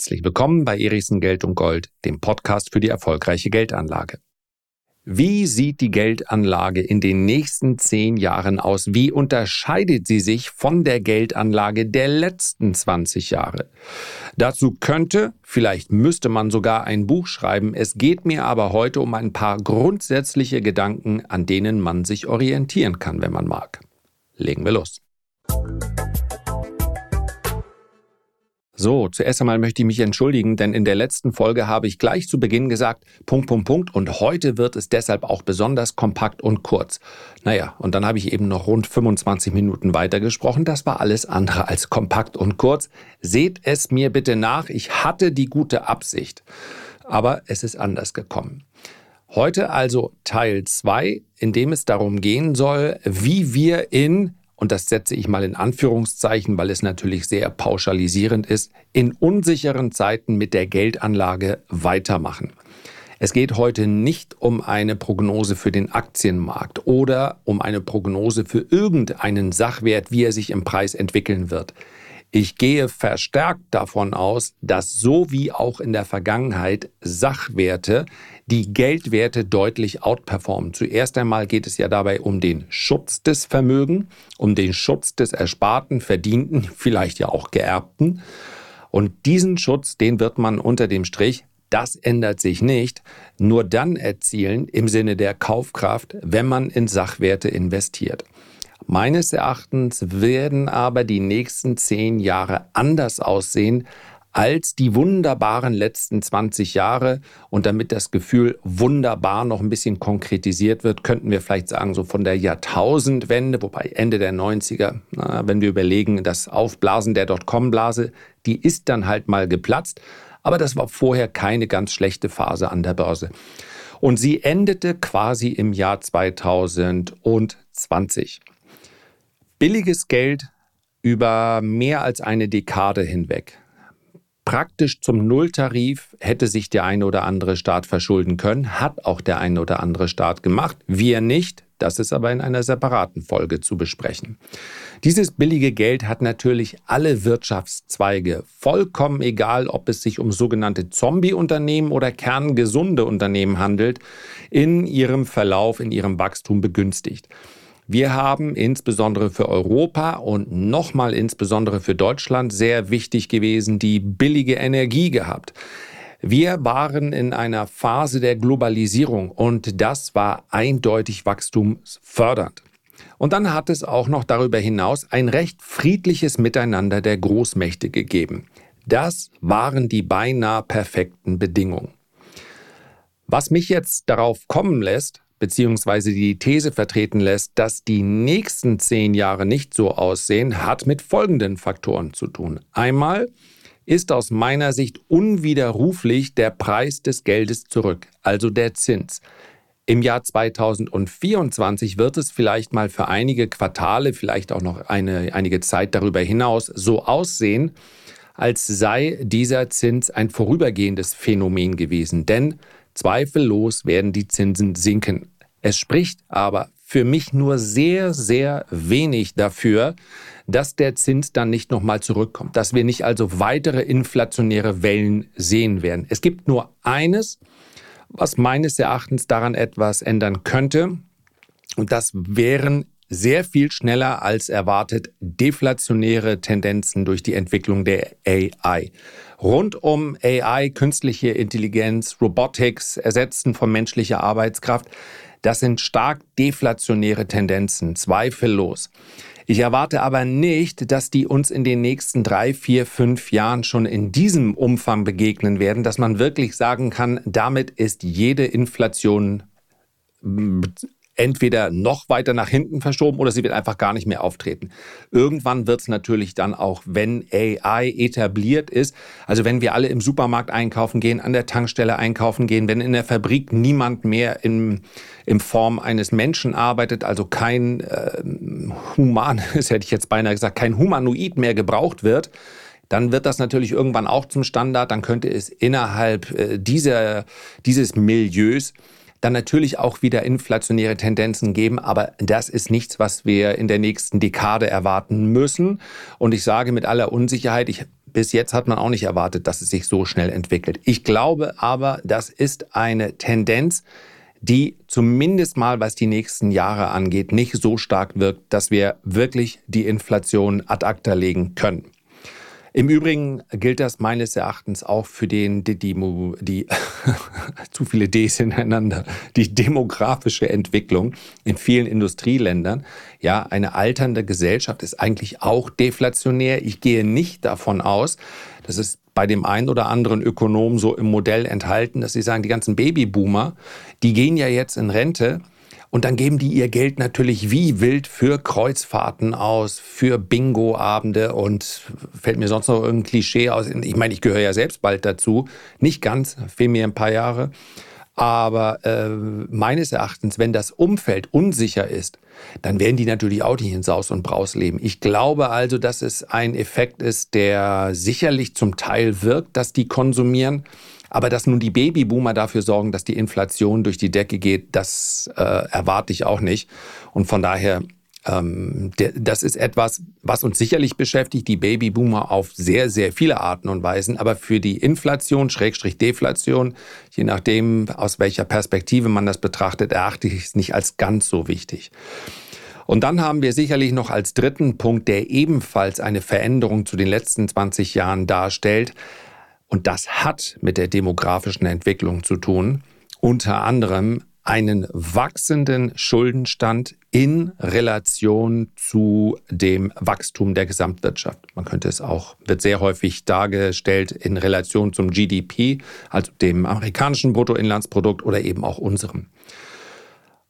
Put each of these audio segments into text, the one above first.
Herzlich willkommen bei Erichsen Geld und Gold, dem Podcast für die erfolgreiche Geldanlage. Wie sieht die Geldanlage in den nächsten zehn Jahren aus? Wie unterscheidet sie sich von der Geldanlage der letzten 20 Jahre? Dazu könnte, vielleicht müsste man sogar ein Buch schreiben. Es geht mir aber heute um ein paar grundsätzliche Gedanken, an denen man sich orientieren kann, wenn man mag. Legen wir los. So, zuerst einmal möchte ich mich entschuldigen, denn in der letzten Folge habe ich gleich zu Beginn gesagt, Punkt, Punkt, Punkt, und heute wird es deshalb auch besonders kompakt und kurz. Naja, und dann habe ich eben noch rund 25 Minuten weitergesprochen. Das war alles andere als kompakt und kurz. Seht es mir bitte nach, ich hatte die gute Absicht, aber es ist anders gekommen. Heute also Teil 2, in dem es darum gehen soll, wie wir in und das setze ich mal in Anführungszeichen, weil es natürlich sehr pauschalisierend ist, in unsicheren Zeiten mit der Geldanlage weitermachen. Es geht heute nicht um eine Prognose für den Aktienmarkt oder um eine Prognose für irgendeinen Sachwert, wie er sich im Preis entwickeln wird. Ich gehe verstärkt davon aus, dass so wie auch in der Vergangenheit Sachwerte die Geldwerte deutlich outperformen. Zuerst einmal geht es ja dabei um den Schutz des Vermögens, um den Schutz des Ersparten, Verdienten, vielleicht ja auch Geerbten. Und diesen Schutz, den wird man unter dem Strich, das ändert sich nicht, nur dann erzielen im Sinne der Kaufkraft, wenn man in Sachwerte investiert. Meines Erachtens werden aber die nächsten zehn Jahre anders aussehen als die wunderbaren letzten 20 Jahre. Und damit das Gefühl wunderbar noch ein bisschen konkretisiert wird, könnten wir vielleicht sagen, so von der Jahrtausendwende, wobei Ende der 90er, na, wenn wir überlegen, das Aufblasen der Dotcom-Blase, die ist dann halt mal geplatzt. Aber das war vorher keine ganz schlechte Phase an der Börse. Und sie endete quasi im Jahr 2020 billiges Geld über mehr als eine Dekade hinweg. Praktisch zum Nulltarif hätte sich der eine oder andere Staat verschulden können, hat auch der eine oder andere Staat gemacht, wir nicht. Das ist aber in einer separaten Folge zu besprechen. Dieses billige Geld hat natürlich alle Wirtschaftszweige, vollkommen egal, ob es sich um sogenannte Zombie-Unternehmen oder kerngesunde Unternehmen handelt, in ihrem Verlauf, in ihrem Wachstum begünstigt. Wir haben insbesondere für Europa und nochmal insbesondere für Deutschland sehr wichtig gewesen die billige Energie gehabt. Wir waren in einer Phase der Globalisierung und das war eindeutig wachstumsfördernd. Und dann hat es auch noch darüber hinaus ein recht friedliches Miteinander der Großmächte gegeben. Das waren die beinahe perfekten Bedingungen. Was mich jetzt darauf kommen lässt, beziehungsweise die These vertreten lässt, dass die nächsten zehn Jahre nicht so aussehen, hat mit folgenden Faktoren zu tun. Einmal ist aus meiner Sicht unwiderruflich der Preis des Geldes zurück, also der Zins. Im Jahr 2024 wird es vielleicht mal für einige Quartale, vielleicht auch noch eine, einige Zeit darüber hinaus so aussehen, als sei dieser Zins ein vorübergehendes Phänomen gewesen. Denn Zweifellos werden die Zinsen sinken. Es spricht aber für mich nur sehr, sehr wenig dafür, dass der Zins dann nicht nochmal zurückkommt, dass wir nicht also weitere inflationäre Wellen sehen werden. Es gibt nur eines, was meines Erachtens daran etwas ändern könnte, und das wären sehr viel schneller als erwartet deflationäre Tendenzen durch die Entwicklung der AI. Rund um AI, künstliche Intelligenz, Robotics, Ersetzen von menschlicher Arbeitskraft, das sind stark deflationäre Tendenzen, zweifellos. Ich erwarte aber nicht, dass die uns in den nächsten drei, vier, fünf Jahren schon in diesem Umfang begegnen werden, dass man wirklich sagen kann, damit ist jede Inflation entweder noch weiter nach hinten verschoben oder sie wird einfach gar nicht mehr auftreten. Irgendwann wird es natürlich dann auch, wenn AI etabliert ist, also wenn wir alle im Supermarkt einkaufen gehen, an der Tankstelle einkaufen gehen, wenn in der Fabrik niemand mehr in, in Form eines Menschen arbeitet, also kein äh, human, das hätte ich jetzt beinahe gesagt, kein Humanoid mehr gebraucht wird, dann wird das natürlich irgendwann auch zum Standard. Dann könnte es innerhalb äh, dieser, dieses Milieus dann natürlich auch wieder inflationäre Tendenzen geben, aber das ist nichts, was wir in der nächsten Dekade erwarten müssen. Und ich sage mit aller Unsicherheit, ich bis jetzt hat man auch nicht erwartet, dass es sich so schnell entwickelt. Ich glaube aber, das ist eine Tendenz, die zumindest mal, was die nächsten Jahre angeht, nicht so stark wirkt, dass wir wirklich die Inflation ad acta legen können. Im Übrigen gilt das meines Erachtens auch für den, die, die, die zu viele Ds hintereinander, die demografische Entwicklung in vielen Industrieländern. Ja, eine alternde Gesellschaft ist eigentlich auch deflationär. Ich gehe nicht davon aus, dass es bei dem einen oder anderen Ökonom so im Modell enthalten, dass sie sagen, die ganzen Babyboomer, die gehen ja jetzt in Rente und dann geben die ihr Geld natürlich wie wild für Kreuzfahrten aus, für Bingo-Abende und fällt mir sonst noch irgendein Klischee aus. Ich meine, ich gehöre ja selbst bald dazu. Nicht ganz, fehlen mir ein paar Jahre. Aber äh, meines Erachtens, wenn das Umfeld unsicher ist, dann werden die natürlich auch nicht in Saus und Braus leben. Ich glaube also, dass es ein Effekt ist, der sicherlich zum Teil wirkt, dass die konsumieren. Aber dass nun die Babyboomer dafür sorgen, dass die Inflation durch die Decke geht, das äh, erwarte ich auch nicht. Und von daher, ähm, der, das ist etwas, was uns sicherlich beschäftigt, die Babyboomer auf sehr, sehr viele Arten und Weisen. Aber für die Inflation, Schrägstrich Deflation, je nachdem, aus welcher Perspektive man das betrachtet, erachte ich es nicht als ganz so wichtig. Und dann haben wir sicherlich noch als dritten Punkt, der ebenfalls eine Veränderung zu den letzten 20 Jahren darstellt, und das hat mit der demografischen Entwicklung zu tun, unter anderem einen wachsenden Schuldenstand in Relation zu dem Wachstum der Gesamtwirtschaft. Man könnte es auch, wird sehr häufig dargestellt in Relation zum GDP, also dem amerikanischen Bruttoinlandsprodukt oder eben auch unserem.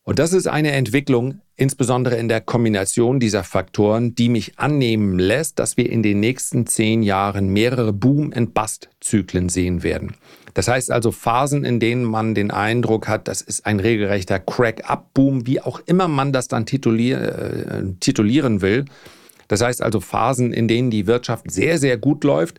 Und das ist eine Entwicklung, insbesondere in der Kombination dieser Faktoren, die mich annehmen lässt, dass wir in den nächsten zehn Jahren mehrere Boom-and-Bust-Zyklen sehen werden. Das heißt also Phasen, in denen man den Eindruck hat, das ist ein regelrechter Crack-up-Boom, wie auch immer man das dann titulier äh, titulieren will. Das heißt also Phasen, in denen die Wirtschaft sehr, sehr gut läuft,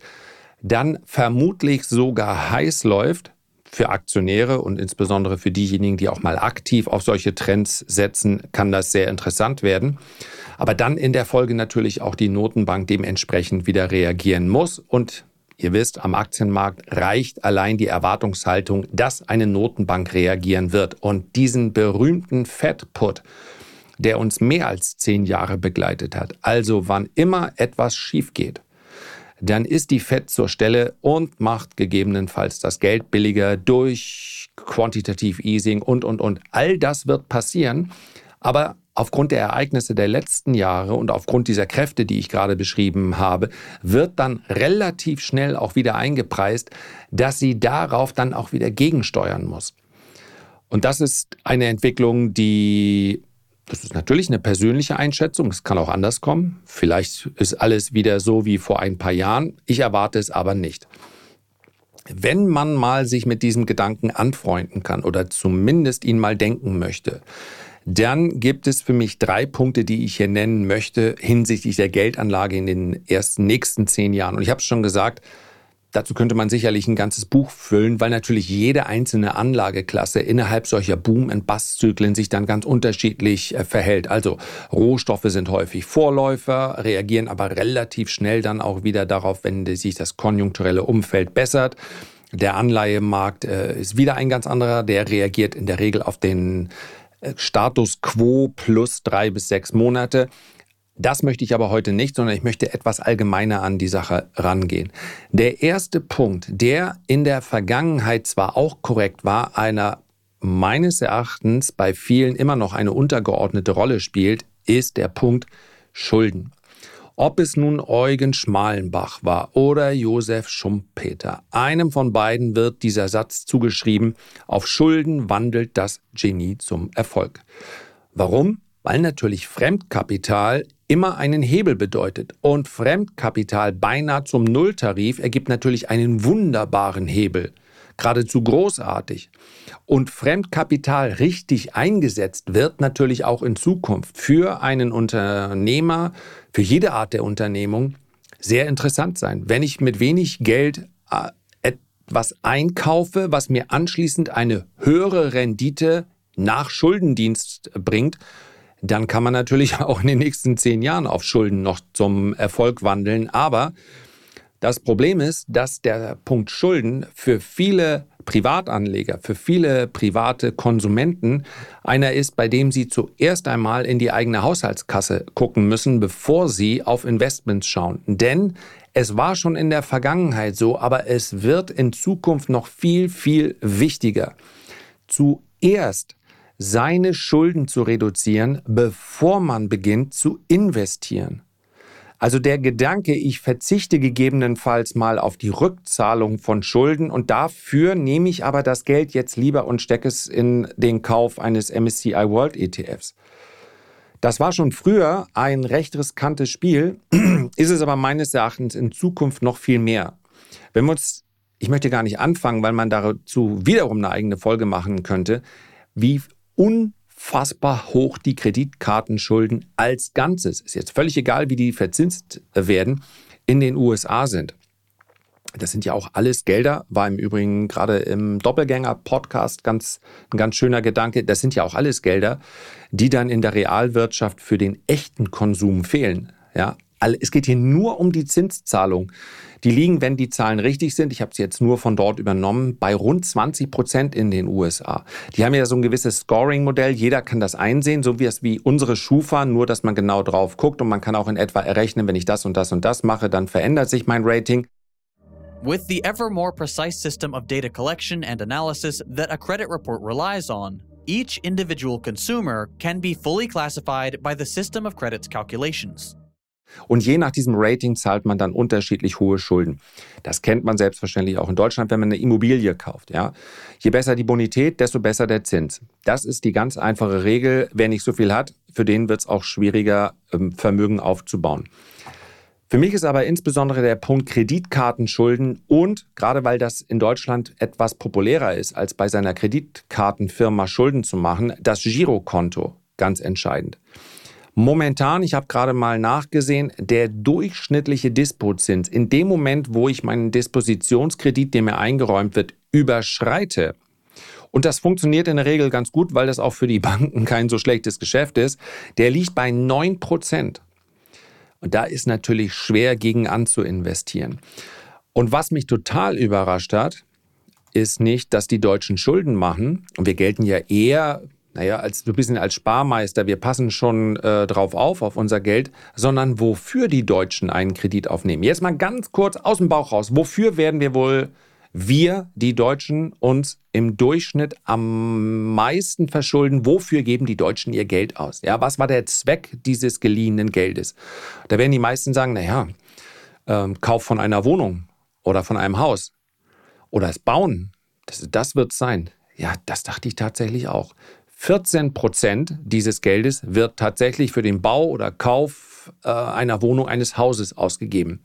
dann vermutlich sogar heiß läuft, für Aktionäre und insbesondere für diejenigen, die auch mal aktiv auf solche Trends setzen, kann das sehr interessant werden. Aber dann in der Folge natürlich auch die Notenbank dementsprechend wieder reagieren muss. Und ihr wisst, am Aktienmarkt reicht allein die Erwartungshaltung, dass eine Notenbank reagieren wird. Und diesen berühmten Fed-Put, der uns mehr als zehn Jahre begleitet hat, also wann immer etwas schief geht, dann ist die Fed zur Stelle und macht gegebenenfalls das Geld billiger durch Quantitative Easing und, und, und. All das wird passieren. Aber aufgrund der Ereignisse der letzten Jahre und aufgrund dieser Kräfte, die ich gerade beschrieben habe, wird dann relativ schnell auch wieder eingepreist, dass sie darauf dann auch wieder gegensteuern muss. Und das ist eine Entwicklung, die das ist natürlich eine persönliche Einschätzung. Es kann auch anders kommen. Vielleicht ist alles wieder so wie vor ein paar Jahren. Ich erwarte es aber nicht. Wenn man mal sich mit diesem Gedanken anfreunden kann oder zumindest ihn mal denken möchte, dann gibt es für mich drei Punkte, die ich hier nennen möchte hinsichtlich der Geldanlage in den ersten nächsten zehn Jahren. Und ich habe es schon gesagt, Dazu könnte man sicherlich ein ganzes Buch füllen, weil natürlich jede einzelne Anlageklasse innerhalb solcher Boom- und Bust-Zyklen sich dann ganz unterschiedlich äh, verhält. Also Rohstoffe sind häufig Vorläufer, reagieren aber relativ schnell dann auch wieder darauf, wenn sich das konjunkturelle Umfeld bessert. Der Anleihemarkt äh, ist wieder ein ganz anderer, der reagiert in der Regel auf den äh, Status quo plus drei bis sechs Monate. Das möchte ich aber heute nicht, sondern ich möchte etwas allgemeiner an die Sache rangehen. Der erste Punkt, der in der Vergangenheit zwar auch korrekt war, einer meines Erachtens bei vielen immer noch eine untergeordnete Rolle spielt, ist der Punkt Schulden. Ob es nun Eugen Schmalenbach war oder Josef Schumpeter, einem von beiden wird dieser Satz zugeschrieben, auf Schulden wandelt das Genie zum Erfolg. Warum? Weil natürlich Fremdkapital immer einen Hebel bedeutet. Und Fremdkapital beinahe zum Nulltarif ergibt natürlich einen wunderbaren Hebel. Geradezu großartig. Und Fremdkapital richtig eingesetzt wird natürlich auch in Zukunft für einen Unternehmer, für jede Art der Unternehmung sehr interessant sein. Wenn ich mit wenig Geld äh, etwas einkaufe, was mir anschließend eine höhere Rendite nach Schuldendienst bringt, dann kann man natürlich auch in den nächsten zehn Jahren auf Schulden noch zum Erfolg wandeln. Aber Das Problem ist, dass der Punkt Schulden für viele Privatanleger, für viele private Konsumenten einer ist, bei dem sie zuerst einmal in die eigene Haushaltskasse gucken müssen, bevor sie auf Investments schauen. Denn es war schon in der Vergangenheit so, aber es wird in Zukunft noch viel, viel wichtiger. Zuerst seine Schulden zu reduzieren, bevor man beginnt zu investieren. Also der Gedanke, ich verzichte gegebenenfalls mal auf die Rückzahlung von Schulden und dafür nehme ich aber das Geld jetzt lieber und stecke es in den Kauf eines MSCI World ETFs. Das war schon früher ein recht riskantes Spiel, ist es aber meines Erachtens in Zukunft noch viel mehr. Wenn wir uns, ich möchte gar nicht anfangen, weil man dazu wiederum eine eigene Folge machen könnte, wie unfassbar hoch die Kreditkartenschulden als Ganzes, ist jetzt völlig egal, wie die verzinst werden, in den USA sind. Das sind ja auch alles Gelder, war im Übrigen gerade im Doppelgänger-Podcast ganz, ein ganz schöner Gedanke. Das sind ja auch alles Gelder, die dann in der Realwirtschaft für den echten Konsum fehlen. Ja, es geht hier nur um die Zinszahlung. Die liegen, wenn die Zahlen richtig sind, ich habe sie jetzt nur von dort übernommen, bei rund 20 Prozent in den USA. Die haben ja so ein gewisses Scoring-Modell. Jeder kann das einsehen, so wie es wie unsere Schufa, nur dass man genau drauf guckt und man kann auch in etwa errechnen, wenn ich das und das und das mache, dann verändert sich mein Rating. With the ever more precise system of data collection and analysis that a credit report relies on, each individual consumer can be fully classified by the system of credit's calculations. Und je nach diesem Rating zahlt man dann unterschiedlich hohe Schulden. Das kennt man selbstverständlich auch in Deutschland, wenn man eine Immobilie kauft. Ja? Je besser die Bonität, desto besser der Zins. Das ist die ganz einfache Regel. Wer nicht so viel hat, für den wird es auch schwieriger, ähm, Vermögen aufzubauen. Für mich ist aber insbesondere der Punkt Kreditkartenschulden und gerade weil das in Deutschland etwas populärer ist, als bei seiner Kreditkartenfirma Schulden zu machen, das Girokonto ganz entscheidend. Momentan, ich habe gerade mal nachgesehen, der durchschnittliche Dispozins in dem Moment, wo ich meinen Dispositionskredit, der mir eingeräumt wird, überschreite, und das funktioniert in der Regel ganz gut, weil das auch für die Banken kein so schlechtes Geschäft ist, der liegt bei 9 Prozent. Und da ist natürlich schwer gegen anzuinvestieren. Und was mich total überrascht hat, ist nicht, dass die Deutschen Schulden machen. Und wir gelten ja eher naja, als ein bisschen als Sparmeister, wir passen schon äh, drauf auf, auf unser Geld, sondern wofür die Deutschen einen Kredit aufnehmen. Jetzt mal ganz kurz aus dem Bauch raus. Wofür werden wir wohl, wir, die Deutschen, uns im Durchschnitt am meisten verschulden? Wofür geben die Deutschen ihr Geld aus? Ja, was war der Zweck dieses geliehenen Geldes? Da werden die meisten sagen, naja, ähm, Kauf von einer Wohnung oder von einem Haus oder das Bauen. Das, das wird es sein. Ja, das dachte ich tatsächlich auch. 14 Prozent dieses Geldes wird tatsächlich für den Bau oder Kauf äh, einer Wohnung, eines Hauses ausgegeben.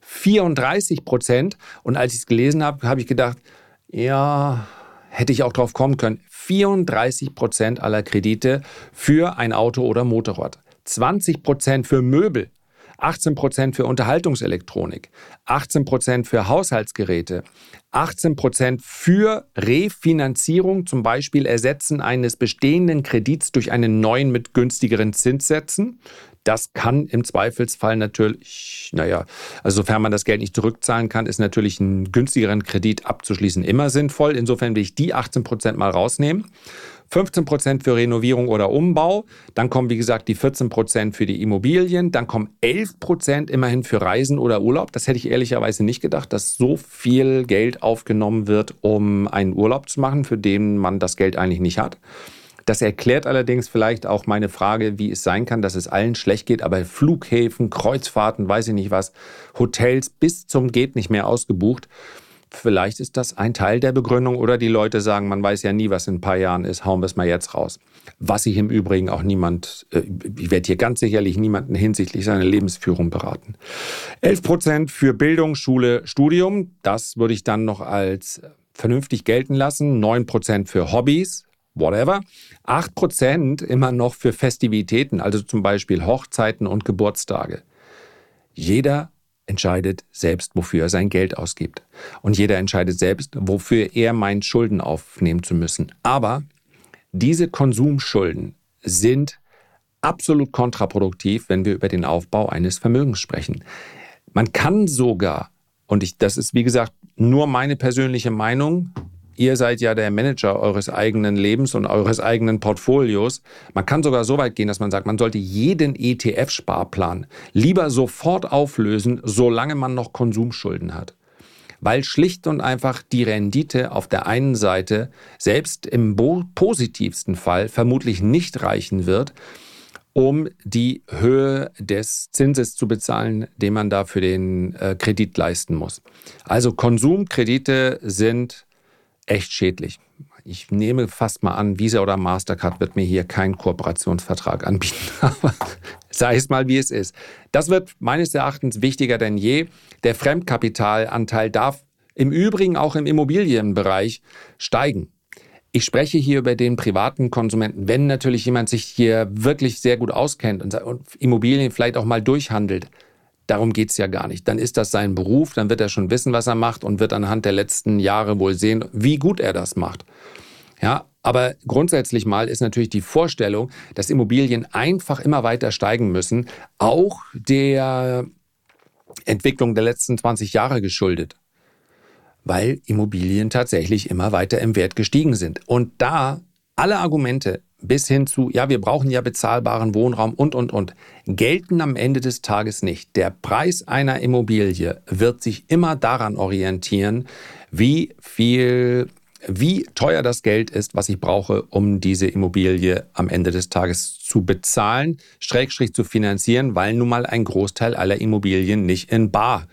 34 Prozent, und als ich es gelesen habe, habe ich gedacht, ja, hätte ich auch drauf kommen können. 34 Prozent aller Kredite für ein Auto oder Motorrad. 20 Prozent für Möbel. 18 Prozent für Unterhaltungselektronik, 18 Prozent für Haushaltsgeräte, 18 Prozent für Refinanzierung, zum Beispiel Ersetzen eines bestehenden Kredits durch einen neuen mit günstigeren Zinssätzen. Das kann im Zweifelsfall natürlich, naja, also sofern man das Geld nicht zurückzahlen kann, ist natürlich einen günstigeren Kredit abzuschließen immer sinnvoll. Insofern will ich die 18 Prozent mal rausnehmen. 15 Prozent für Renovierung oder Umbau. Dann kommen, wie gesagt, die 14 Prozent für die Immobilien. Dann kommen 11 Prozent immerhin für Reisen oder Urlaub. Das hätte ich ehrlicherweise nicht gedacht, dass so viel Geld aufgenommen wird, um einen Urlaub zu machen, für den man das Geld eigentlich nicht hat. Das erklärt allerdings vielleicht auch meine Frage, wie es sein kann, dass es allen schlecht geht, aber Flughäfen, Kreuzfahrten, weiß ich nicht was, Hotels bis zum geht nicht mehr ausgebucht. Vielleicht ist das ein Teil der Begründung oder die Leute sagen, man weiß ja nie, was in ein paar Jahren ist, hauen wir es mal jetzt raus. Was ich im Übrigen auch niemand, äh, ich werde hier ganz sicherlich niemanden hinsichtlich seiner Lebensführung beraten. 11 Prozent für Bildung, Schule, Studium, das würde ich dann noch als vernünftig gelten lassen. 9 Prozent für Hobbys, whatever. 8% immer noch für Festivitäten, also zum Beispiel Hochzeiten und Geburtstage. Jeder entscheidet selbst, wofür er sein Geld ausgibt. Und jeder entscheidet selbst, wofür er meint, Schulden aufnehmen zu müssen. Aber diese Konsumschulden sind absolut kontraproduktiv, wenn wir über den Aufbau eines Vermögens sprechen. Man kann sogar Und ich, das ist, wie gesagt, nur meine persönliche Meinung. Ihr seid ja der Manager eures eigenen Lebens und eures eigenen Portfolios. Man kann sogar so weit gehen, dass man sagt, man sollte jeden ETF-Sparplan lieber sofort auflösen, solange man noch Konsumschulden hat. Weil schlicht und einfach die Rendite auf der einen Seite selbst im positivsten Fall vermutlich nicht reichen wird, um die Höhe des Zinses zu bezahlen, den man da für den äh, Kredit leisten muss. Also Konsumkredite sind echt schädlich. Ich nehme fast mal an, Visa oder Mastercard wird mir hier keinen Kooperationsvertrag anbieten. Aber sei es mal, wie es ist. Das wird meines Erachtens wichtiger denn je. Der Fremdkapitalanteil darf im Übrigen auch im Immobilienbereich steigen. Ich spreche hier über den privaten Konsumenten. Wenn natürlich jemand sich hier wirklich sehr gut auskennt und Immobilien vielleicht auch mal durchhandelt, Darum geht es ja gar nicht. Dann ist das sein Beruf, dann wird er schon wissen, was er macht und wird anhand der letzten Jahre wohl sehen, wie gut er das macht. Ja, aber grundsätzlich mal ist natürlich die Vorstellung, dass Immobilien einfach immer weiter steigen müssen, auch der Entwicklung der letzten 20 Jahre geschuldet. Weil Immobilien tatsächlich immer weiter im Wert gestiegen sind. Und da alle Argumente bis hin zu, ja, wir brauchen ja bezahlbaren Wohnraum und, und, und, gelten am Ende des Tages nicht. Der Preis einer Immobilie wird sich immer daran orientieren, wie viel, wie teuer das Geld ist, was ich brauche, um diese Immobilie am Ende des Tages zu bezahlen, Schrägstrich zu finanzieren, weil nun mal ein Großteil aller Immobilien nicht in Bar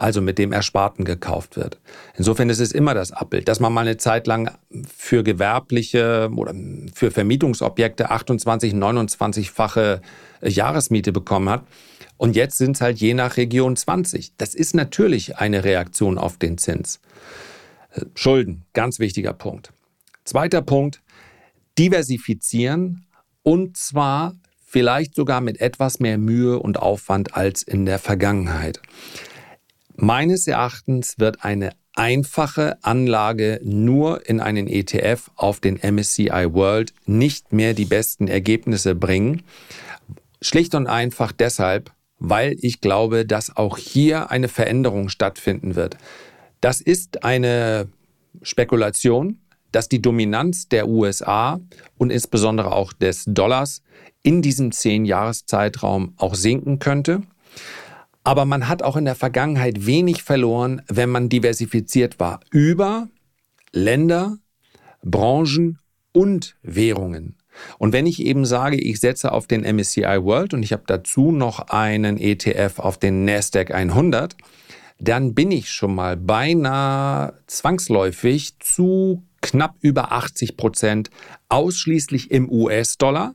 also mit dem Ersparten gekauft wird. Insofern ist es immer das Abbild, dass man mal eine Zeit lang für gewerbliche oder für Vermietungsobjekte 28, 29-fache Jahresmiete bekommen hat. Und jetzt sind es halt je nach Region 20. Das ist natürlich eine Reaktion auf den Zins. Schulden, ganz wichtiger Punkt. Zweiter Punkt, diversifizieren und zwar vielleicht sogar mit etwas mehr Mühe und Aufwand als in der Vergangenheit. Meines Erachtens wird eine einfache Anlage nur in einen ETF auf den MSCI World nicht mehr die besten Ergebnisse bringen. Schlicht und einfach deshalb, weil ich glaube, dass auch hier eine Veränderung stattfinden wird. Das ist eine Spekulation, dass die Dominanz der USA und insbesondere auch des Dollars in diesem Zehn-Jahres-Zeitraum auch sinken könnte. Aber man hat auch in der Vergangenheit wenig verloren, wenn man diversifiziert war über Länder, Branchen und Währungen. Und wenn ich eben sage, ich setze auf den MSCI World und ich habe dazu noch einen ETF auf den Nasdaq 100, dann bin ich schon mal beinahe zwangsläufig zu knapp über 80 Prozent ausschließlich im US-Dollar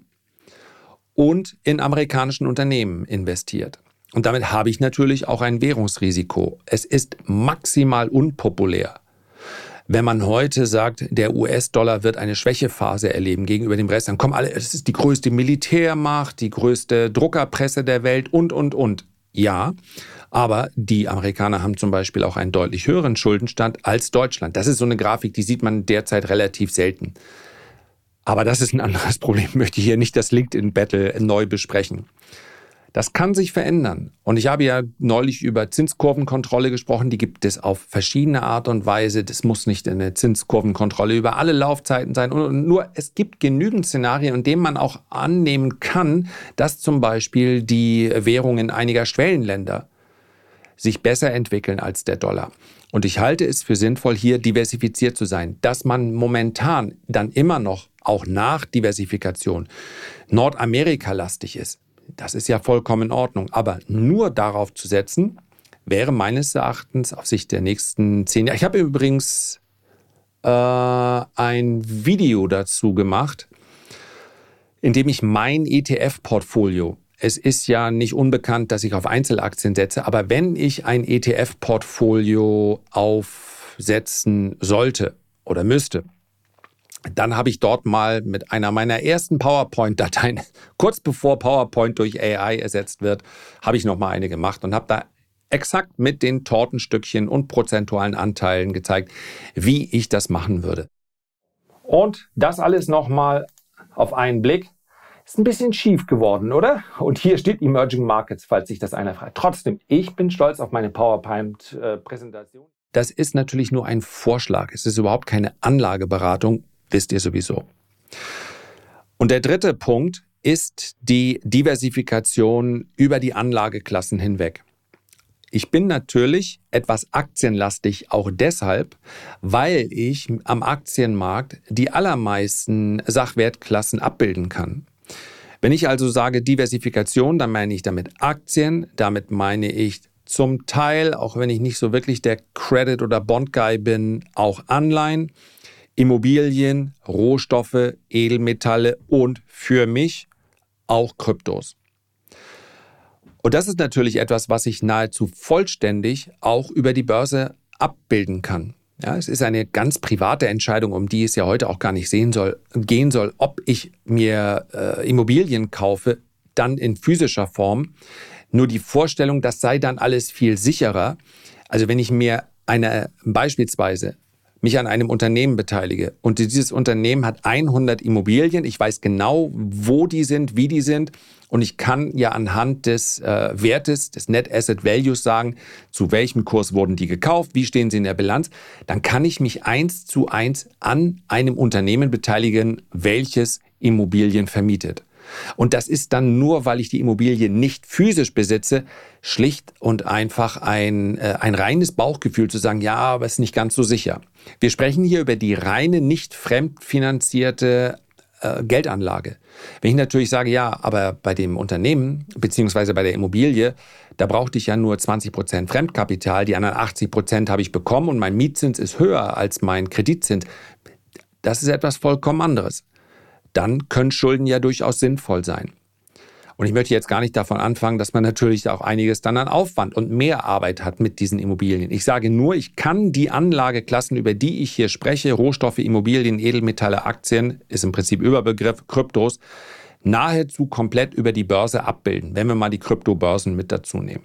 und in amerikanischen Unternehmen investiert. Und damit habe ich natürlich auch ein Währungsrisiko. Es ist maximal unpopulär. Wenn man heute sagt, der US-Dollar wird eine Schwächephase erleben gegenüber dem Rest, dann kommen alle, es ist die größte Militärmacht, die größte Druckerpresse der Welt und, und, und. Ja, aber die Amerikaner haben zum Beispiel auch einen deutlich höheren Schuldenstand als Deutschland. Das ist so eine Grafik, die sieht man derzeit relativ selten. Aber das ist ein anderes Problem, ich möchte hier nicht das LinkedIn-Battle neu besprechen. Das kann sich verändern. Und ich habe ja neulich über Zinskurvenkontrolle gesprochen. Die gibt es auf verschiedene Art und Weise. Das muss nicht eine Zinskurvenkontrolle über alle Laufzeiten sein. Und nur es gibt genügend Szenarien, in denen man auch annehmen kann, dass zum Beispiel die Währungen einiger Schwellenländer sich besser entwickeln als der Dollar. Und ich halte es für sinnvoll, hier diversifiziert zu sein. Dass man momentan dann immer noch, auch nach Diversifikation, Nordamerika-lastig ist, das ist ja vollkommen in Ordnung. Aber nur darauf zu setzen, wäre meines Erachtens auf Sicht der nächsten zehn Jahre. Ich habe übrigens äh, ein Video dazu gemacht, in dem ich mein ETF-Portfolio, es ist ja nicht unbekannt, dass ich auf Einzelaktien setze, aber wenn ich ein ETF-Portfolio aufsetzen sollte oder müsste, dann habe ich dort mal mit einer meiner ersten PowerPoint-Dateien, kurz bevor PowerPoint durch AI ersetzt wird, habe ich noch mal eine gemacht und habe da exakt mit den Tortenstückchen und prozentualen Anteilen gezeigt, wie ich das machen würde. Und das alles noch mal auf einen Blick. Ist ein bisschen schief geworden, oder? Und hier steht Emerging Markets, falls sich das einer fragt. Trotzdem, ich bin stolz auf meine PowerPoint-Präsentation. Das ist natürlich nur ein Vorschlag. Es ist überhaupt keine Anlageberatung, wisst ihr sowieso. Und der dritte Punkt ist die Diversifikation über die Anlageklassen hinweg. Ich bin natürlich etwas aktienlastig auch deshalb, weil ich am Aktienmarkt die allermeisten Sachwertklassen abbilden kann. Wenn ich also sage Diversifikation, dann meine ich damit Aktien, damit meine ich zum Teil, auch wenn ich nicht so wirklich der Credit- oder Bond-Guy bin, auch Anleihen, Immobilien, Rohstoffe, Edelmetalle und für mich auch Kryptos. Und das ist natürlich etwas, was ich nahezu vollständig auch über die Börse abbilden kann. Ja, es ist eine ganz private Entscheidung, um die es ja heute auch gar nicht soll, gehen soll, ob ich mir äh, Immobilien kaufe, dann in physischer Form. Nur die Vorstellung, das sei dann alles viel sicherer. Also wenn ich mir eine beispielsweise mich an einem Unternehmen beteilige. Und dieses Unternehmen hat 100 Immobilien, ich weiß genau, wo die sind, wie die sind. Und ich kann ja anhand des äh, Wertes, des Net Asset Values sagen, zu welchem Kurs wurden die gekauft, wie stehen sie in der Bilanz, dann kann ich mich eins zu eins an einem Unternehmen beteiligen, welches Immobilien vermietet. Und das ist dann nur, weil ich die Immobilie nicht physisch besitze, schlicht und einfach ein, äh, ein reines Bauchgefühl zu sagen, ja, aber es ist nicht ganz so sicher. Wir sprechen hier über die reine, nicht fremdfinanzierte äh, Geldanlage. Wenn ich natürlich sage, ja, aber bei dem Unternehmen beziehungsweise bei der Immobilie, da brauchte ich ja nur 20 Prozent Fremdkapital, die anderen 80 Prozent habe ich bekommen und mein Mietzins ist höher als mein Kreditzins. Das ist etwas vollkommen anderes dann können Schulden ja durchaus sinnvoll sein. Und ich möchte jetzt gar nicht davon anfangen, dass man natürlich auch einiges dann an Aufwand und mehr Arbeit hat mit diesen Immobilien. Ich sage nur, ich kann die Anlageklassen, über die ich hier spreche, Rohstoffe, Immobilien, Edelmetalle, Aktien, ist im Prinzip Überbegriff, Kryptos, nahezu komplett über die Börse abbilden, wenn wir mal die Kryptobörsen mit dazu nehmen.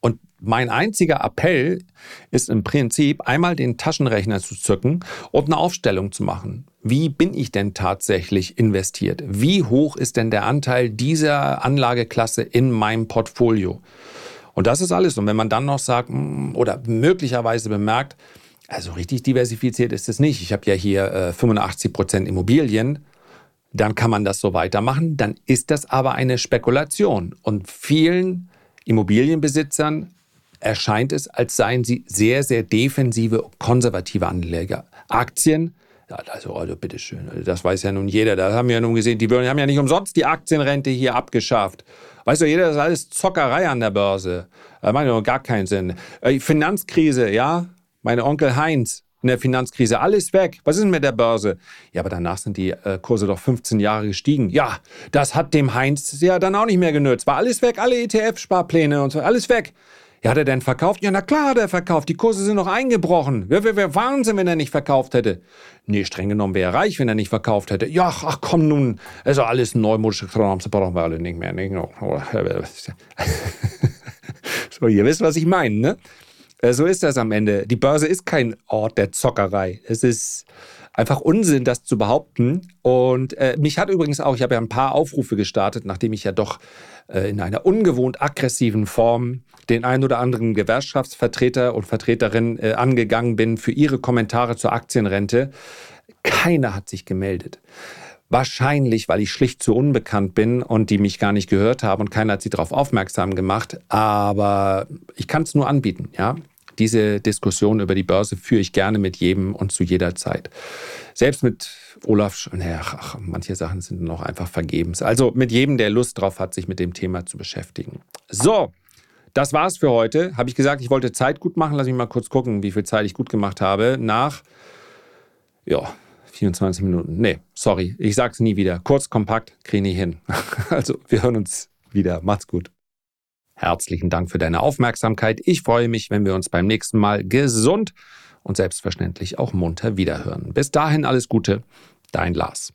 Und mein einziger Appell ist im Prinzip einmal den Taschenrechner zu zücken und eine Aufstellung zu machen. Wie bin ich denn tatsächlich investiert? Wie hoch ist denn der Anteil dieser Anlageklasse in meinem Portfolio? Und das ist alles. Und wenn man dann noch sagt hm, oder möglicherweise bemerkt, also richtig diversifiziert ist es nicht. Ich habe ja hier äh, 85 Prozent Immobilien. Dann kann man das so weitermachen. Dann ist das aber eine Spekulation. Und vielen Immobilienbesitzern erscheint es, als seien sie sehr, sehr defensive, konservative Anleger. Aktien, also, also bitteschön, also das weiß ja nun jeder. Da haben wir ja nun gesehen, die haben ja nicht umsonst die Aktienrente hier abgeschafft. Weiß doch jeder, das ist alles Zockerei an der Börse. Das macht ja gar keinen Sinn. Äh, Finanzkrise, ja, mein Onkel Heinz in der Finanzkrise, alles weg. Was ist denn mit der Börse? Ja, aber danach sind die äh, Kurse doch 15 Jahre gestiegen. Ja, das hat dem Heinz ja dann auch nicht mehr genützt. War alles weg, alle ETF-Sparpläne und so, alles weg. Ja, hat er denn verkauft? Ja, na klar hat er verkauft. Die Kurse sind noch eingebrochen. Wäre wär, Wahnsinn, wenn er nicht verkauft hätte. Nee, streng genommen wäre er reich, wenn er nicht verkauft hätte. Ja, ach komm nun, also alles neumodische Kram, brauchen wir alle nicht mehr. so, ihr wisst, was ich meine, ne? Äh, so ist das am Ende. Die Börse ist kein Ort der Zockerei. Es ist einfach Unsinn, das zu behaupten. Und äh, mich hat übrigens auch, ich habe ja ein paar Aufrufe gestartet, nachdem ich ja doch äh, in einer ungewohnt aggressiven Form den ein oder anderen Gewerkschaftsvertreter und Vertreterin äh, angegangen bin für ihre Kommentare zur Aktienrente. Keiner hat sich gemeldet. Wahrscheinlich, weil ich schlicht zu unbekannt bin und die mich gar nicht gehört haben und keiner hat sie darauf aufmerksam gemacht. Aber ich kann es nur anbieten, ja. Diese Diskussion über die Börse führe ich gerne mit jedem und zu jeder Zeit. Selbst mit Olaf, naja, ach, manche Sachen sind noch einfach vergebens. Also mit jedem, der Lust drauf hat, sich mit dem Thema zu beschäftigen. So, das war's für heute. Habe ich gesagt, ich wollte Zeit gut machen. Lass mich mal kurz gucken, wie viel Zeit ich gut gemacht habe. Nach, ja, 24 Minuten. Nee, sorry, ich sag's nie wieder. Kurz, kompakt, kriege ich hin. Also, wir hören uns wieder. Macht's gut. Herzlichen Dank für deine Aufmerksamkeit. Ich freue mich, wenn wir uns beim nächsten Mal gesund und selbstverständlich auch munter wiederhören. Bis dahin alles Gute, dein Lars.